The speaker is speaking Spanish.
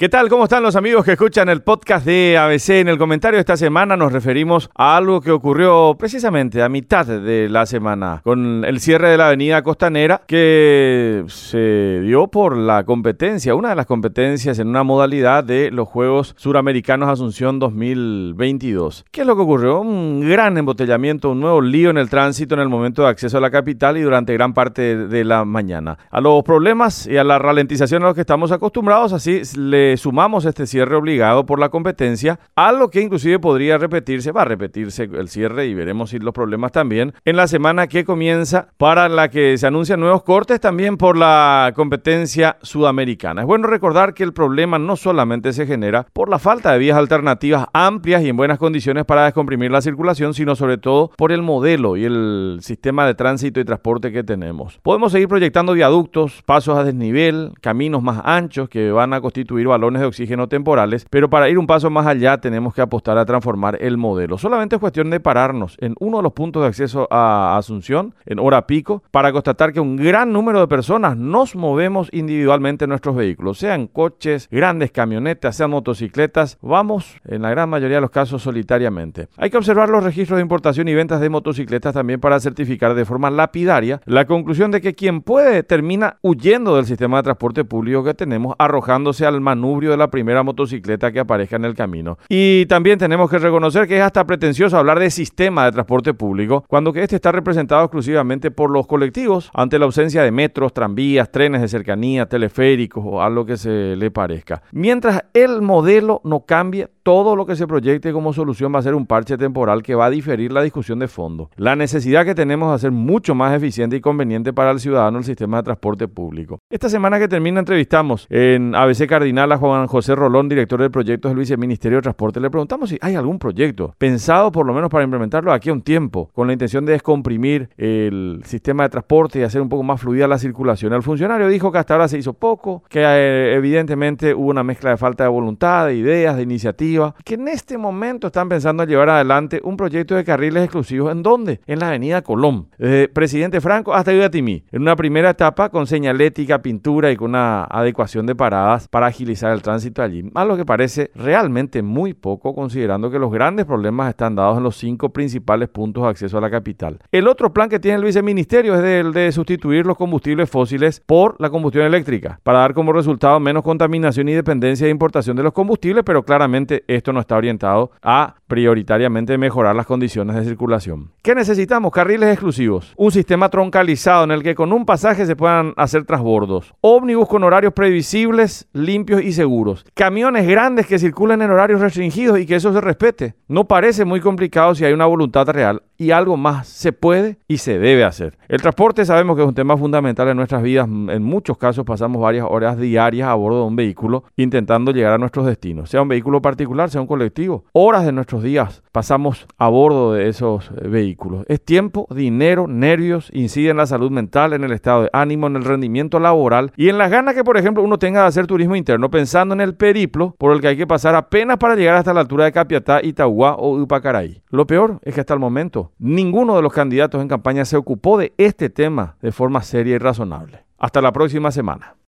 ¿Qué tal? ¿Cómo están los amigos que escuchan el podcast de ABC? En el comentario de esta semana nos referimos a algo que ocurrió precisamente a mitad de la semana con el cierre de la avenida costanera que se dio por la competencia, una de las competencias en una modalidad de los Juegos Suramericanos Asunción 2022. ¿Qué es lo que ocurrió? Un gran embotellamiento, un nuevo lío en el tránsito en el momento de acceso a la capital y durante gran parte de la mañana. A los problemas y a la ralentización a los que estamos acostumbrados, así le sumamos este cierre obligado por la competencia, algo que inclusive podría repetirse, va a repetirse el cierre y veremos si los problemas también en la semana que comienza para la que se anuncian nuevos cortes también por la competencia sudamericana. Es bueno recordar que el problema no solamente se genera por la falta de vías alternativas amplias y en buenas condiciones para descomprimir la circulación, sino sobre todo por el modelo y el sistema de tránsito y transporte que tenemos. Podemos seguir proyectando viaductos, pasos a desnivel, caminos más anchos que van a constituir de oxígeno temporales, pero para ir un paso más allá tenemos que apostar a transformar el modelo. Solamente es cuestión de pararnos en uno de los puntos de acceso a Asunción, en hora pico, para constatar que un gran número de personas nos movemos individualmente en nuestros vehículos, sean coches, grandes camionetas, sean motocicletas, vamos en la gran mayoría de los casos solitariamente. Hay que observar los registros de importación y ventas de motocicletas también para certificar de forma lapidaria la conclusión de que quien puede termina huyendo del sistema de transporte público que tenemos, arrojándose al de la primera motocicleta que aparezca en el camino. Y también tenemos que reconocer que es hasta pretencioso hablar de sistema de transporte público cuando que este está representado exclusivamente por los colectivos ante la ausencia de metros, tranvías, trenes de cercanía, teleféricos o algo que se le parezca. Mientras el modelo no cambie, todo lo que se proyecte como solución va a ser un parche temporal que va a diferir la discusión de fondo. La necesidad que tenemos de hacer mucho más eficiente y conveniente para el ciudadano el sistema de transporte público. Esta semana que termina entrevistamos en ABC Cardinal a Juan José Rolón, director del proyecto del Viceministerio de Transporte. Le preguntamos si hay algún proyecto pensado por lo menos para implementarlo aquí a un tiempo, con la intención de descomprimir el sistema de transporte y hacer un poco más fluida la circulación. El funcionario dijo que hasta ahora se hizo poco, que eh, evidentemente hubo una mezcla de falta de voluntad, de ideas, de iniciativas que en este momento están pensando en llevar adelante un proyecto de carriles exclusivos. ¿En dónde? En la avenida Colón. Presidente Franco hasta Igatimí. En una primera etapa con señalética, pintura y con una adecuación de paradas para agilizar el tránsito allí. A lo que parece realmente muy poco considerando que los grandes problemas están dados en los cinco principales puntos de acceso a la capital. El otro plan que tiene el viceministerio es el de sustituir los combustibles fósiles por la combustión eléctrica para dar como resultado menos contaminación y dependencia de importación de los combustibles, pero claramente esto no está orientado a prioritariamente mejorar las condiciones de circulación. ¿Qué necesitamos? Carriles exclusivos, un sistema troncalizado en el que con un pasaje se puedan hacer transbordos, ómnibus con horarios previsibles, limpios y seguros, camiones grandes que circulen en horarios restringidos y que eso se respete. No parece muy complicado si hay una voluntad real y algo más se puede y se debe hacer. El transporte sabemos que es un tema fundamental en nuestras vidas. En muchos casos pasamos varias horas diarias a bordo de un vehículo intentando llegar a nuestros destinos, sea un vehículo particular, sea un colectivo. Horas de nuestros días pasamos a bordo de esos eh, vehículos. Es tiempo, dinero, nervios, incide en la salud mental, en el estado de ánimo, en el rendimiento laboral y en las ganas que, por ejemplo, uno tenga de hacer turismo interno pensando en el periplo por el que hay que pasar apenas para llegar hasta la altura de Capiatá, Itagua o Upacaray. Lo peor es que hasta el momento Ninguno de los candidatos en campaña se ocupó de este tema de forma seria y razonable. Hasta la próxima semana.